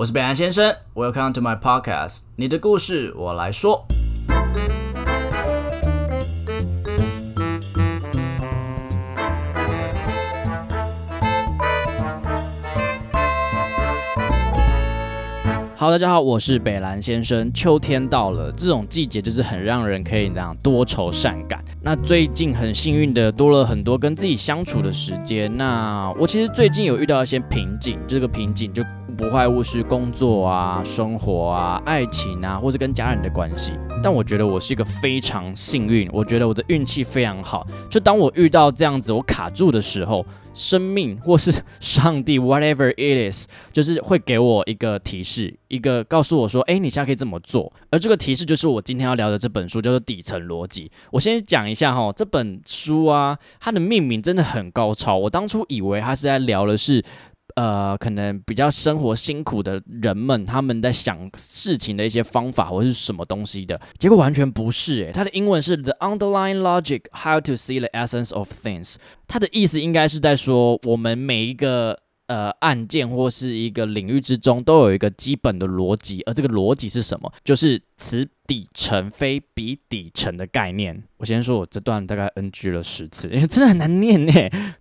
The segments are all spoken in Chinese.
我是北岸先生，Welcome to my podcast，你的故事我来说。好，大家好，我是北兰先生。秋天到了，这种季节就是很让人可以这样多愁善感。那最近很幸运的多了很多跟自己相处的时间。那我其实最近有遇到一些瓶颈，这个瓶颈就不外乎是工作啊、生活啊、爱情啊，或者跟家人的关系。但我觉得我是一个非常幸运，我觉得我的运气非常好。就当我遇到这样子我卡住的时候。生命或是上帝，whatever it is，就是会给我一个提示，一个告诉我说，哎，你现在可以这么做。而这个提示就是我今天要聊的这本书，叫做《底层逻辑》。我先讲一下哈，这本书啊，它的命名真的很高超。我当初以为它是在聊的是。呃，可能比较生活辛苦的人们，他们在想事情的一些方法或是什么东西的结果完全不是诶，它的英文是 The underlying logic how to see the essence of things，它的意思应该是在说我们每一个呃案件或是一个领域之中都有一个基本的逻辑，而这个逻辑是什么？就是词底层非比底层的概念。我先说，我这段大概 NG 了十次，因 为真的很难念呢。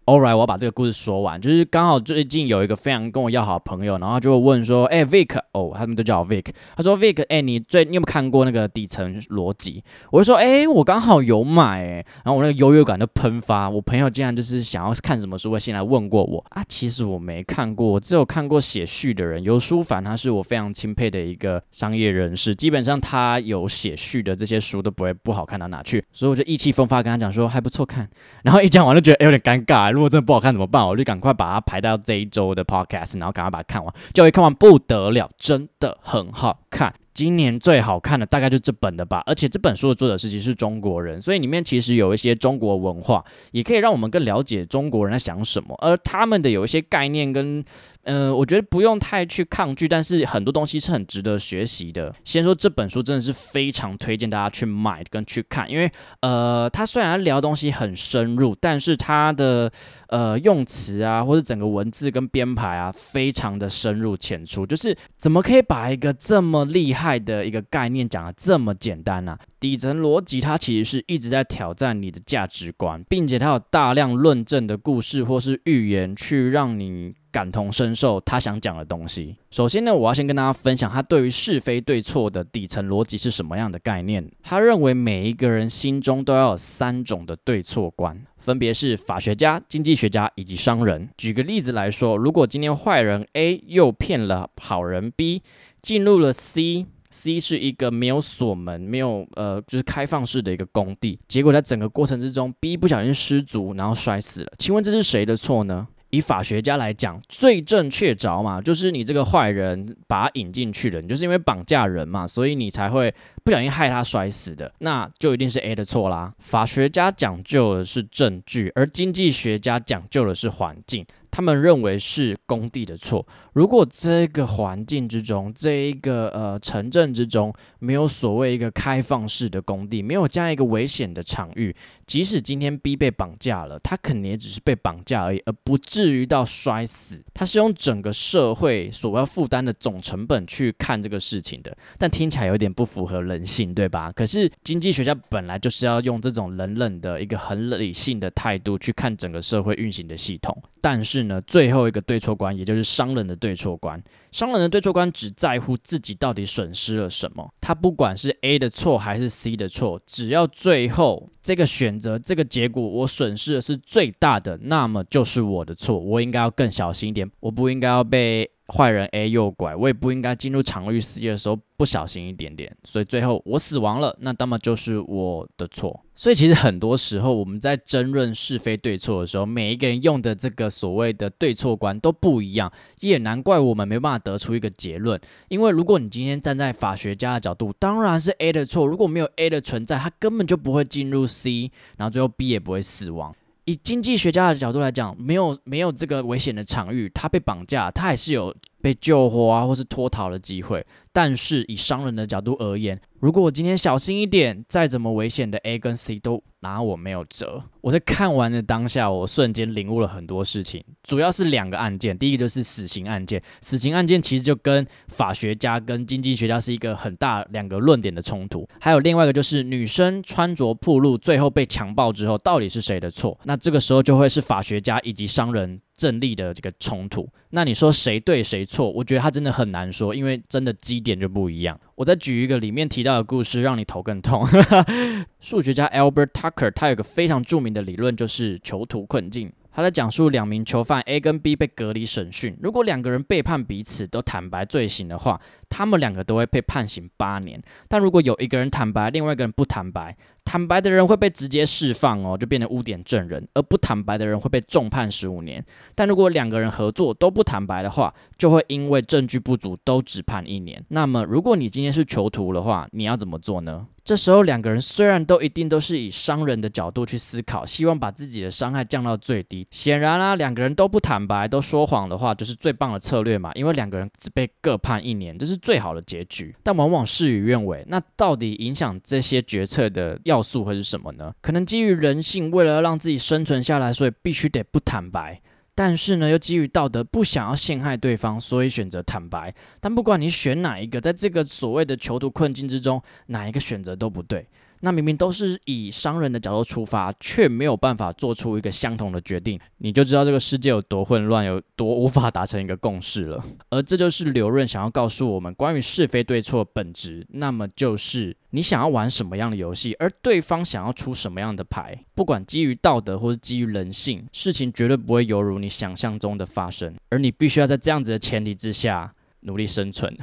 All right，我要把这个故事说完。就是刚好最近有一个非常跟我要好朋友，然后就问说：“哎，Vic，哦，他们都叫我 Vic。他说：Vic，哎，你最你有没有看过那个底层逻辑？”我就说：“哎，我刚好有买。”哎，然后我那个优越感就喷发。我朋友竟然就是想要看什么书，会先来问过我啊。其实我没看过，我只有看过写序的人尤书凡，他是我非常钦佩的一个商业人士。基本上他有有写序的这些书都不会不好看到哪去，所以。我就意气风发跟他讲说还不错看，然后一讲完就觉得有点尴尬。如果真的不好看怎么办？我就赶快把它排到这一周的 podcast，然后赶快把它看完。就一看完不得了，真的很好看。今年最好看的大概就这本的吧，而且这本书的作者是其实是中国人，所以里面其实有一些中国文化，也可以让我们更了解中国人在想什么，而他们的有一些概念跟，呃，我觉得不用太去抗拒，但是很多东西是很值得学习的。先说这本书真的是非常推荐大家去买跟去看，因为呃，他虽然聊东西很深入，但是他的呃用词啊，或者整个文字跟编排啊，非常的深入浅出，就是怎么可以把一个这么厉害。的一个概念讲的这么简单啊，底层逻辑它其实是一直在挑战你的价值观，并且它有大量论证的故事或是预言去让你感同身受他想讲的东西。首先呢，我要先跟大家分享他对于是非对错的底层逻辑是什么样的概念。他认为每一个人心中都要有三种的对错观，分别是法学家、经济学家以及商人。举个例子来说，如果今天坏人 A 诱骗了好人 B，进入了 C。C 是一个没有锁门、没有呃，就是开放式的一个工地。结果在整个过程之中，B 不小心失足，然后摔死了。请问这是谁的错呢？以法学家来讲，罪证确凿嘛，就是你这个坏人把他引进去了，你就是因为绑架人嘛，所以你才会不小心害他摔死的，那就一定是 A 的错啦。法学家讲究的是证据，而经济学家讲究的是环境。他们认为是工地的错。如果这个环境之中，这一个呃城镇之中没有所谓一个开放式的工地，没有这样一个危险的场域，即使今天 B 被绑架了，他肯定也只是被绑架而已，而不至于到摔死。他是用整个社会所要负担的总成本去看这个事情的，但听起来有点不符合人性，对吧？可是经济学家本来就是要用这种冷冷的一个很理性的态度去看整个社会运行的系统，但是。呢，最后一个对错观，也就是商人的对错观。商人的对错观只在乎自己到底损失了什么，他不管是 A 的错还是 C 的错，只要最后这个选择这个结果我损失的是最大的，那么就是我的错，我应该要更小心一点，我不应该要被。坏人 A 诱拐，我也不应该进入场域世界的时候不小心一点点，所以最后我死亡了，那那么就是我的错。所以其实很多时候我们在争论是非对错的时候，每一个人用的这个所谓的对错观都不一样，也难怪我们没办法得出一个结论。因为如果你今天站在法学家的角度，当然是 A 的错。如果没有 A 的存在，他根本就不会进入 C，然后最后 B 也不会死亡。以经济学家的角度来讲，没有没有这个危险的场域，他被绑架，他还是有被救活啊，或是脱逃的机会。但是以商人的角度而言，如果我今天小心一点，再怎么危险的 A 跟 C 都拿我没有辙。我在看完的当下，我瞬间领悟了很多事情，主要是两个案件。第一个就是死刑案件，死刑案件其实就跟法学家跟经济学家是一个很大两个论点的冲突。还有另外一个就是女生穿着暴露，最后被强暴之后，到底是谁的错？那这个时候就会是法学家以及商人。正力的这个冲突，那你说谁对谁错？我觉得他真的很难说，因为真的基点就不一样。我再举一个里面提到的故事，让你头更痛。数学家 Albert Tucker 他有个非常著名的理论，就是囚徒困境。他在讲述两名囚犯 A 跟 B 被隔离审讯，如果两个人背叛彼此都坦白罪行的话，他们两个都会被判刑八年。但如果有一个人坦白，另外一个人不坦白，坦白的人会被直接释放哦，就变成污点证人；而不坦白的人会被重判十五年。但如果两个人合作都不坦白的话，就会因为证据不足都只判一年。那么，如果你今天是囚徒的话，你要怎么做呢？这时候两个人虽然都一定都是以商人的角度去思考，希望把自己的伤害降到最低。显然啦，两个人都不坦白，都说谎的话，就是最棒的策略嘛。因为两个人只被各判一年，这是最好的结局。但往往事与愿违。那到底影响这些决策的要素会是什么呢？可能基于人性，为了让自己生存下来，所以必须得不坦白。但是呢，又基于道德，不想要陷害对方，所以选择坦白。但不管你选哪一个，在这个所谓的囚徒困境之中，哪一个选择都不对。那明明都是以商人的角度出发，却没有办法做出一个相同的决定，你就知道这个世界有多混乱，有多无法达成一个共识了。而这就是刘润想要告诉我们关于是非对错本质，那么就是你想要玩什么样的游戏，而对方想要出什么样的牌，不管基于道德或是基于人性，事情绝对不会犹如你想象中的发生，而你必须要在这样子的前提之下。努力生存，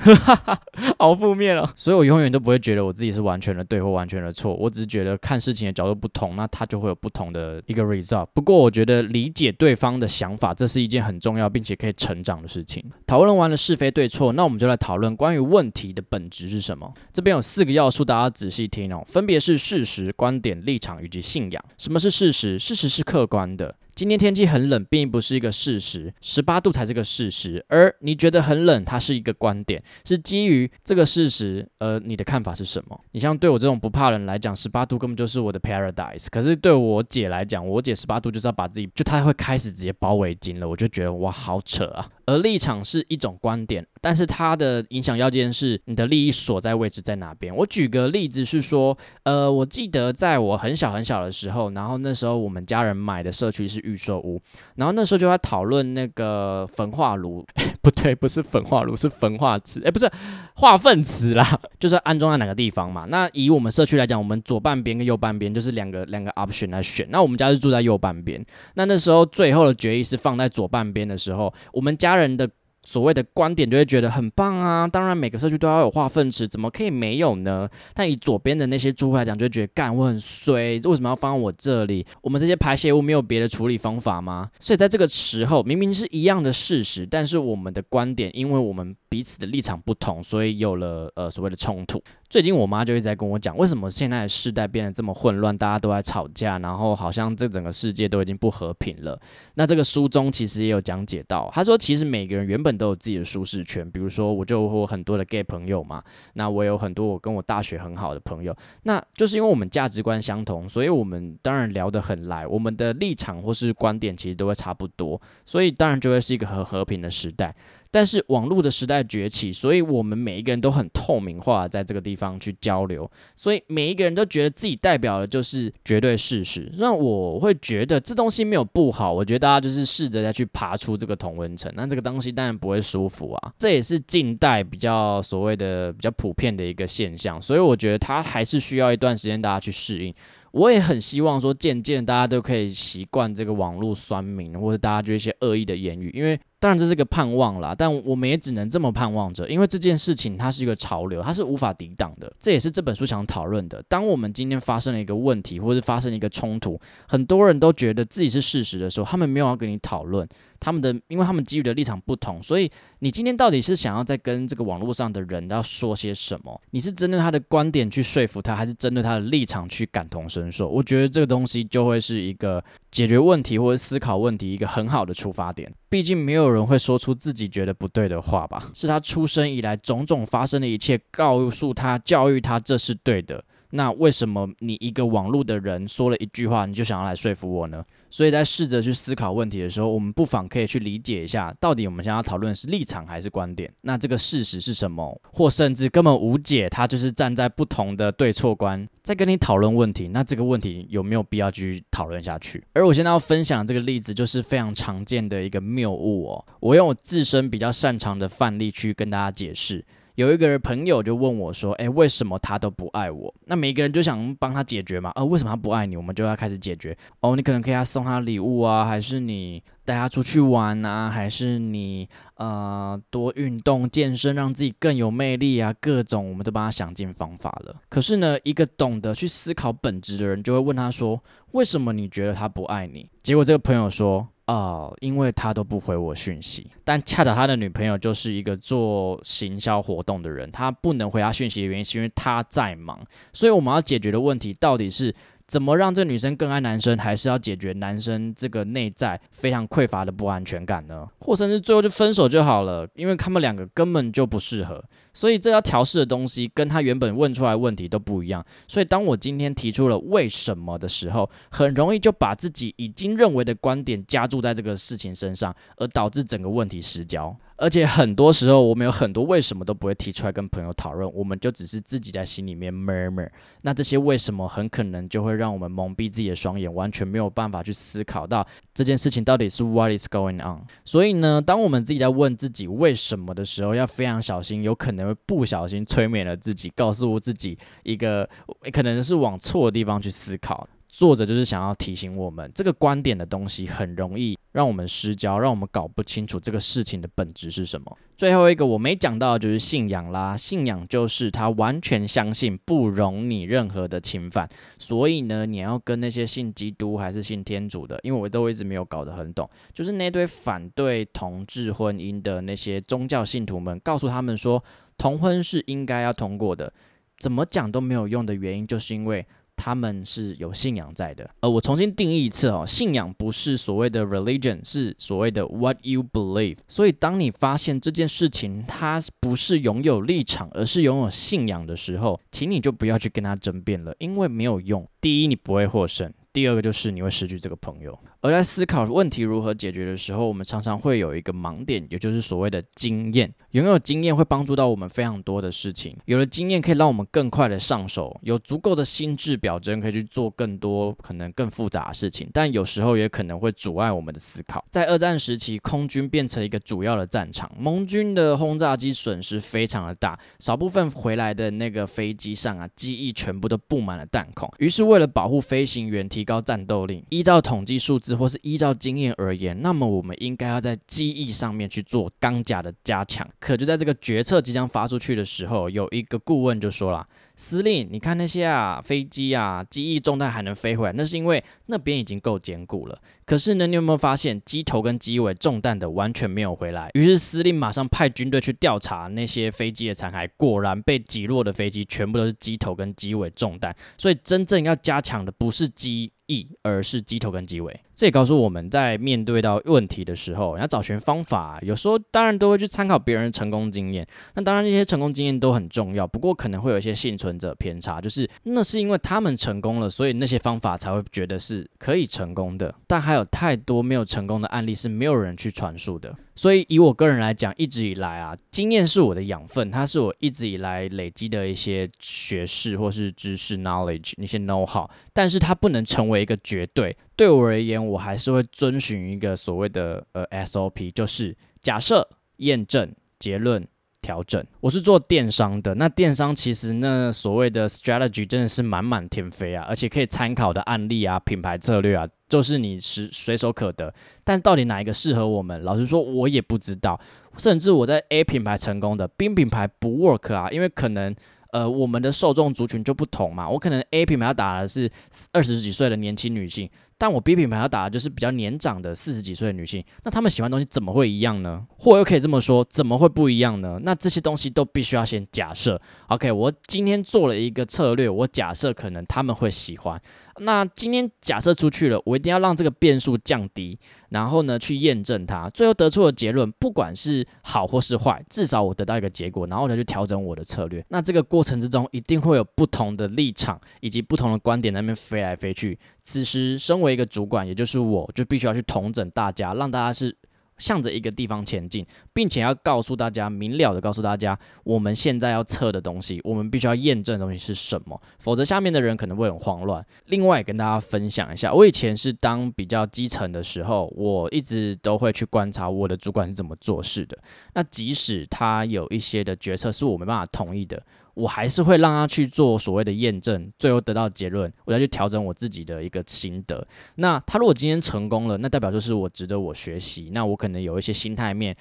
好负面哦。所以我永远都不会觉得我自己是完全的对或完全的错，我只是觉得看事情的角度不同，那它就会有不同的一个 result。不过我觉得理解对方的想法，这是一件很重要并且可以成长的事情。讨论完了是非对错，那我们就来讨论关于问题的本质是什么。这边有四个要素，大家仔细听哦，分别是事实、观点、立场以及信仰。什么是事实？事实是客观的。今天天气很冷，并不是一个事实，十八度才是个事实。而你觉得很冷，它是一个观点，是基于这个事实，而你的看法是什么？你像对我这种不怕冷来讲，十八度根本就是我的 paradise。可是对我姐来讲，我姐十八度就是要把自己，就她会开始直接包围巾了，我就觉得哇，好扯啊。而立场是一种观点，但是它的影响要件是你的利益所在位置在哪边。我举个例子是说，呃，我记得在我很小很小的时候，然后那时候我们家人买的社区是预售屋，然后那时候就在讨论那个焚化炉，不对，不是焚化炉，是焚化池，哎，不是化粪池啦，就是安装在哪个地方嘛。那以我们社区来讲，我们左半边跟右半边就是两个两个 option 来选，那我们家是住在右半边，那那时候最后的决议是放在左半边的时候，我们家。人的所谓的观点就会觉得很棒啊！当然每个社区都要有化粪池，怎么可以没有呢？但以左边的那些猪来讲，就会觉得干我很衰，为什么要放我这里？我们这些排泄物没有别的处理方法吗？所以在这个时候，明明是一样的事实，但是我们的观点，因为我们彼此的立场不同，所以有了呃所谓的冲突。最近我妈就一直在跟我讲，为什么现在的世代变得这么混乱，大家都在吵架，然后好像这整个世界都已经不和平了。那这个书中其实也有讲解到，他说其实每个人原本都有自己的舒适圈，比如说我就有很多的 gay 朋友嘛，那我有很多我跟我大学很好的朋友，那就是因为我们价值观相同，所以我们当然聊得很来，我们的立场或是观点其实都会差不多，所以当然就会是一个很和平的时代。但是网络的时代崛起，所以我们每一个人都很透明化，在这个地方去交流，所以每一个人都觉得自己代表的就是绝对事实。那我会觉得这东西没有不好，我觉得大家就是试着再去爬出这个同温层，那这个东西当然不会舒服啊。这也是近代比较所谓的比较普遍的一个现象，所以我觉得它还是需要一段时间大家去适应。我也很希望说，渐渐大家都可以习惯这个网络酸民，或者大家就一些恶意的言语。因为当然这是个盼望啦，但我们也只能这么盼望着，因为这件事情它是一个潮流，它是无法抵挡的。这也是这本书想讨论的。当我们今天发生了一个问题，或者发生一个冲突，很多人都觉得自己是事实的时候，他们没有要跟你讨论。他们的，因为他们基于的立场不同，所以你今天到底是想要在跟这个网络上的人要说些什么？你是针对他的观点去说服他，还是针对他的立场去感同身受？我觉得这个东西就会是一个解决问题或者思考问题一个很好的出发点。毕竟没有人会说出自己觉得不对的话吧？是他出生以来种种发生的一切，告诉他、教育他这是对的。那为什么你一个网络的人说了一句话，你就想要来说服我呢？所以在试着去思考问题的时候，我们不妨可以去理解一下，到底我们想要讨论是立场还是观点？那这个事实是什么？或甚至根本无解，他就是站在不同的对错观，在跟你讨论问题。那这个问题有没有必要继续讨论下去？而我现在要分享这个例子，就是非常常见的一个谬误哦。我用我自身比较擅长的范例去跟大家解释。有一个人朋友就问我说：“哎，为什么他都不爱我？”那每个人就想帮他解决嘛。呃，为什么他不爱你？我们就要开始解决。哦，你可能可以送他礼物啊，还是你带他出去玩啊，还是你呃多运动健身，让自己更有魅力啊？各种我们都帮他想尽方法了。可是呢，一个懂得去思考本质的人就会问他说：“为什么你觉得他不爱你？”结果这个朋友说。哦，因为他都不回我讯息，但恰巧他的女朋友就是一个做行销活动的人，他不能回他讯息的原因是因为他在忙，所以我们要解决的问题到底是。怎么让这个女生更爱男生，还是要解决男生这个内在非常匮乏的不安全感呢？或甚至最后就分手就好了，因为他们两个根本就不适合。所以这要调试的东西跟他原本问出来问题都不一样。所以当我今天提出了为什么的时候，很容易就把自己已经认为的观点加注在这个事情身上，而导致整个问题失焦。而且很多时候，我们有很多为什么都不会提出来跟朋友讨论，我们就只是自己在心里面 murmur。那这些为什么很可能就会让我们蒙蔽自己的双眼，完全没有办法去思考到这件事情到底是 what is going on。所以呢，当我们自己在问自己为什么的时候，要非常小心，有可能会不小心催眠了自己，告诉自己一个可能是往错的地方去思考。作者就是想要提醒我们，这个观点的东西很容易让我们失焦，让我们搞不清楚这个事情的本质是什么。最后一个我没讲到的就是信仰啦，信仰就是他完全相信不容你任何的侵犯，所以呢，你要跟那些信基督还是信天主的，因为我都一直没有搞得很懂，就是那堆反对同志婚姻的那些宗教信徒们，告诉他们说同婚是应该要通过的，怎么讲都没有用的原因，就是因为。他们是有信仰在的，呃，我重新定义一次哦，信仰不是所谓的 religion，是所谓的 what you believe。所以，当你发现这件事情它不是拥有立场，而是拥有信仰的时候，请你就不要去跟他争辩了，因为没有用。第一，你不会获胜。第二个就是你会失去这个朋友，而在思考问题如何解决的时候，我们常常会有一个盲点，也就是所谓的经验。拥有经验会帮助到我们非常多的事情，有了经验可以让我们更快的上手，有足够的心智表征可以去做更多可能更复杂的事情，但有时候也可能会阻碍我们的思考。在二战时期，空军变成一个主要的战场，盟军的轰炸机损失非常的大，少部分回来的那个飞机上啊，机翼全部都布满了弹孔，于是为了保护飞行员提高战斗力，依照统计数字字或是依照经验而言，那么我们应该要在机翼上面去做钢甲的加强。可就在这个决策即将发出去的时候，有一个顾问就说了。司令，你看那些啊飞机啊，机翼中弹还能飞回来，那是因为那边已经够坚固了。可是呢，你有没有发现机头跟机尾中弹的完全没有回来？于是司令马上派军队去调查那些飞机的残骸，果然被击落的飞机全部都是机头跟机尾中弹。所以真正要加强的不是机翼，而是机头跟机尾。这也告诉我们在面对到问题的时候，要找寻方法，有时候当然都会去参考别人成功经验。那当然那些成功经验都很重要，不过可能会有一些幸。存者偏差，就是那是因为他们成功了，所以那些方法才会觉得是可以成功的。但还有太多没有成功的案例是没有人去传述的。所以以我个人来讲，一直以来啊，经验是我的养分，它是我一直以来累积的一些学识或是知识 knowledge 那些 know how，但是它不能成为一个绝对。对我而言，我还是会遵循一个所谓的呃 SOP，就是假设、验证、结论。调整，我是做电商的。那电商其实那所谓的 strategy 真的是满满天飞啊，而且可以参考的案例啊、品牌策略啊，就是你是随手可得。但到底哪一个适合我们？老实说，我也不知道。甚至我在 A 品牌成功的 B 品牌不 work 啊，因为可能呃我们的受众族群就不同嘛。我可能 A 品牌要打的是二十几岁的年轻女性，但我 B 品牌要打的就是比较年长的四十几岁的女性，那她们喜欢东西怎么会一样呢？或又可以这么说，怎么会不一样呢？那这些东西都必须要先假设。OK，我今天做了一个策略，我假设可能他们会喜欢。那今天假设出去了，我一定要让这个变数降低，然后呢去验证它，最后得出的结论，不管是好或是坏，至少我得到一个结果，然后呢去调整我的策略。那这个过程之中，一定会有不同的立场以及不同的观点那边飞来飞去。此时，身为一个主管，也就是我，就必须要去统整大家，让大家是。向着一个地方前进，并且要告诉大家明了的告诉大家，我们现在要测的东西，我们必须要验证的东西是什么，否则下面的人可能会很慌乱。另外，跟大家分享一下，我以前是当比较基层的时候，我一直都会去观察我的主管是怎么做事的。那即使他有一些的决策是我没办法同意的。我还是会让他去做所谓的验证，最后得到结论，我再去调整我自己的一个心得。那他如果今天成功了，那代表就是我值得我学习。那我可能有一些心态面。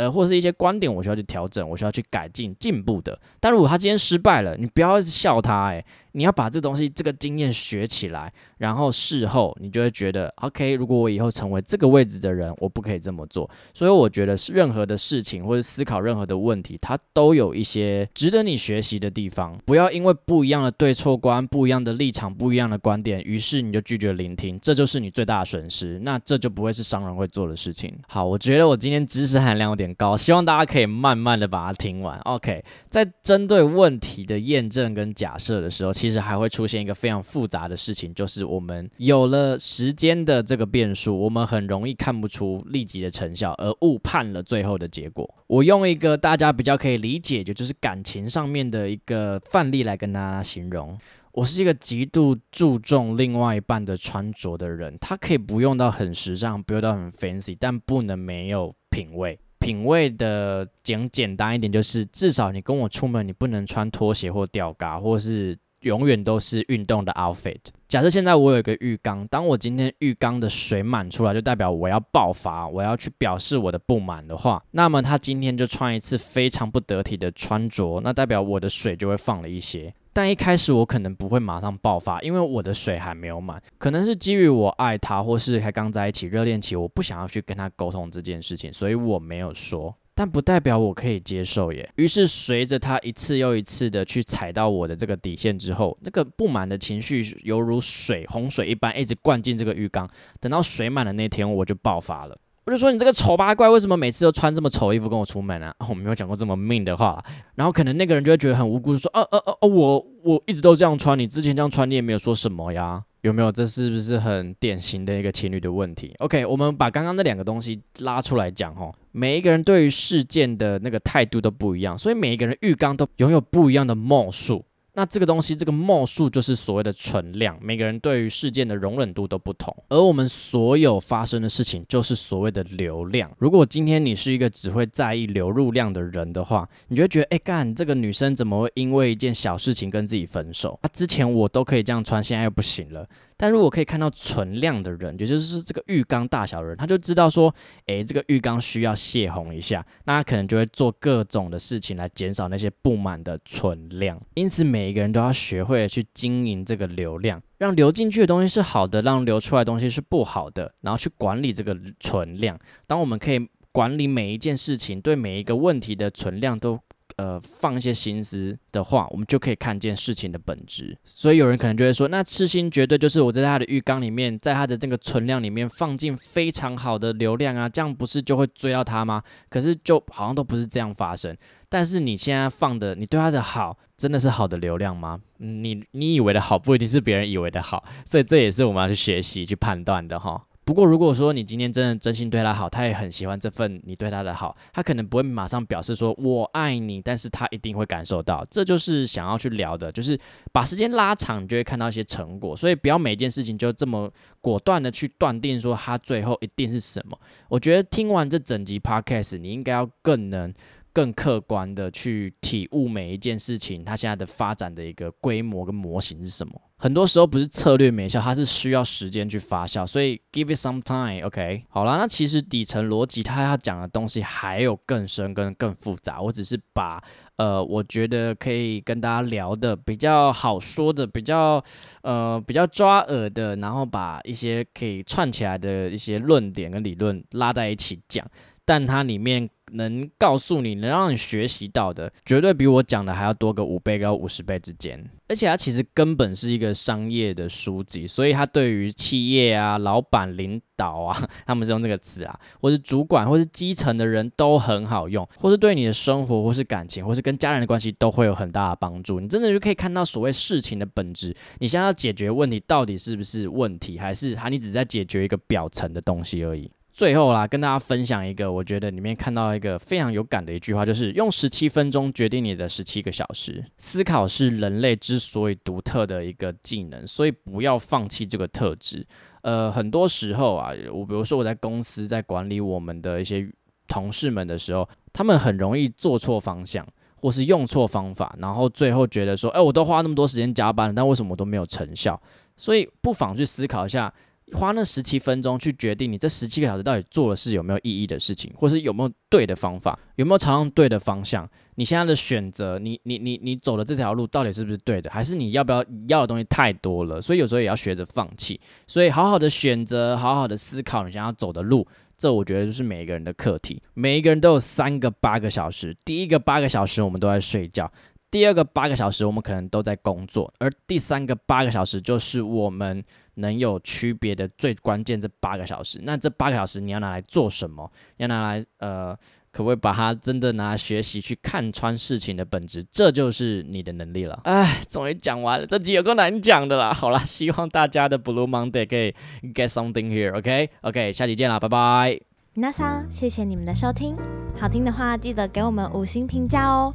呃，或者是一些观点，我需要去调整，我需要去改进、进步的。但如果他今天失败了，你不要一直笑他，诶，你要把这东西、这个经验学起来，然后事后你就会觉得，OK，如果我以后成为这个位置的人，我不可以这么做。所以我觉得是任何的事情或者思考任何的问题，它都有一些值得你学习的地方。不要因为不一样的对错观、不一样的立场、不一样的观点，于是你就拒绝聆听，这就是你最大的损失。那这就不会是商人会做的事情。好，我觉得我今天知识含量有点高，希望大家可以慢慢的把它听完。OK，在针对问题的验证跟假设的时候。其实还会出现一个非常复杂的事情，就是我们有了时间的这个变数，我们很容易看不出立即的成效，而误判了最后的结果。我用一个大家比较可以理解，就就是感情上面的一个范例来跟大家形容。我是一个极度注重另外一半的穿着的人，他可以不用到很时尚，不用到很 fancy，但不能没有品味。品味的简简单一点，就是至少你跟我出门，你不能穿拖鞋或吊嘎，或是。永远都是运动的 outfit。假设现在我有一个浴缸，当我今天浴缸的水满出来，就代表我要爆发，我要去表示我的不满的话，那么他今天就穿一次非常不得体的穿着，那代表我的水就会放了一些。但一开始我可能不会马上爆发，因为我的水还没有满，可能是基于我爱他，或是还刚在一起热恋期，我不想要去跟他沟通这件事情，所以我没有说。但不代表我可以接受耶。于是随着他一次又一次的去踩到我的这个底线之后，那个不满的情绪犹如水洪水一般一直灌进这个浴缸。等到水满的那天，我就爆发了。我就说你这个丑八怪，为什么每次都穿这么丑衣服跟我出门啊？我没有讲过这么命的话。然后可能那个人就会觉得很无辜，说：“哦哦哦哦，我我一直都这样穿，你之前这样穿你也没有说什么呀。”有没有？这是不是很典型的一个情侣的问题？OK，我们把刚刚那两个东西拉出来讲哦。每一个人对于事件的那个态度都不一样，所以每一个人浴缸都拥有不一样的貌数。那这个东西，这个墨数就是所谓的存量。每个人对于事件的容忍度都不同，而我们所有发生的事情就是所谓的流量。如果今天你是一个只会在意流入量的人的话，你就会觉得，哎干，这个女生怎么会因为一件小事情跟自己分手？啊，之前我都可以这样穿，现在又不行了。但如果可以看到存量的人，也就是这个浴缸大小的人，他就知道说，诶，这个浴缸需要泄洪一下，那他可能就会做各种的事情来减少那些不满的存量。因此，每一个人都要学会去经营这个流量，让流进去的东西是好的，让流出来的东西是不好的，然后去管理这个存量。当我们可以管理每一件事情，对每一个问题的存量都。呃，放一些心思的话，我们就可以看见事情的本质。所以有人可能就会说，那痴心绝对就是我在他的浴缸里面，在他的这个存量里面放进非常好的流量啊，这样不是就会追到他吗？可是就好像都不是这样发生。但是你现在放的，你对他的好，真的是好的流量吗？你你以为的好，不一定是别人以为的好。所以这也是我们要去学习、去判断的哈。不过，如果说你今天真的真心对他好，他也很喜欢这份你对他的好，他可能不会马上表示说我爱你，但是他一定会感受到，这就是想要去聊的，就是把时间拉长，你就会看到一些成果。所以不要每件事情就这么果断的去断定说他最后一定是什么。我觉得听完这整集 podcast，你应该要更能更客观的去体悟每一件事情，它现在的发展的一个规模跟模型是什么。很多时候不是策略没效，它是需要时间去发酵，所以 give it some time，OK。好了，那其实底层逻辑它要讲的东西还有更深跟更复杂，我只是把呃我觉得可以跟大家聊的比较好说的、比较呃比较抓耳的，然后把一些可以串起来的一些论点跟理论拉在一起讲。但它里面能告诉你，能让你学习到的，绝对比我讲的还要多个五倍到五十倍之间。而且它其实根本是一个商业的书籍，所以它对于企业啊、老板、领导啊，他们是用这个词啊，或是主管，或是基层的人都很好用，或是对你的生活，或是感情，或是跟家人的关系，都会有很大的帮助。你真的就可以看到所谓事情的本质。你现在要解决问题，到底是不是问题，还是它你只是在解决一个表层的东西而已？最后啦，跟大家分享一个，我觉得里面看到一个非常有感的一句话，就是用十七分钟决定你的十七个小时。思考是人类之所以独特的一个技能，所以不要放弃这个特质。呃，很多时候啊，我比如说我在公司在管理我们的一些同事们的时候，他们很容易做错方向，或是用错方法，然后最后觉得说，哎，我都花那么多时间加班了，但为什么我都没有成效？所以不妨去思考一下。花那十七分钟去决定你这十七个小时到底做的是有没有意义的事情，或是有没有对的方法，有没有朝向对的方向？你现在的选择，你你你你走的这条路到底是不是对的？还是你要不要要的东西太多了？所以有时候也要学着放弃。所以好好的选择，好好的思考你想要走的路，这我觉得就是每一个人的课题。每一个人都有三个八个小时，第一个八个小时我们都在睡觉。第二个八个小时，我们可能都在工作，而第三个八个小时就是我们能有区别的最关键这八个小时。那这八个小时你要拿来做什么？要拿来呃，可不可以把它真的拿来学习，去看穿事情的本质？这就是你的能力了。哎，终于讲完了，这集有够难讲的啦。好啦，希望大家的 Blue Monday 可以 get something here。OK，OK，下期见啦，拜拜。那桑，谢谢你们的收听，好听的话记得给我们五星评价哦。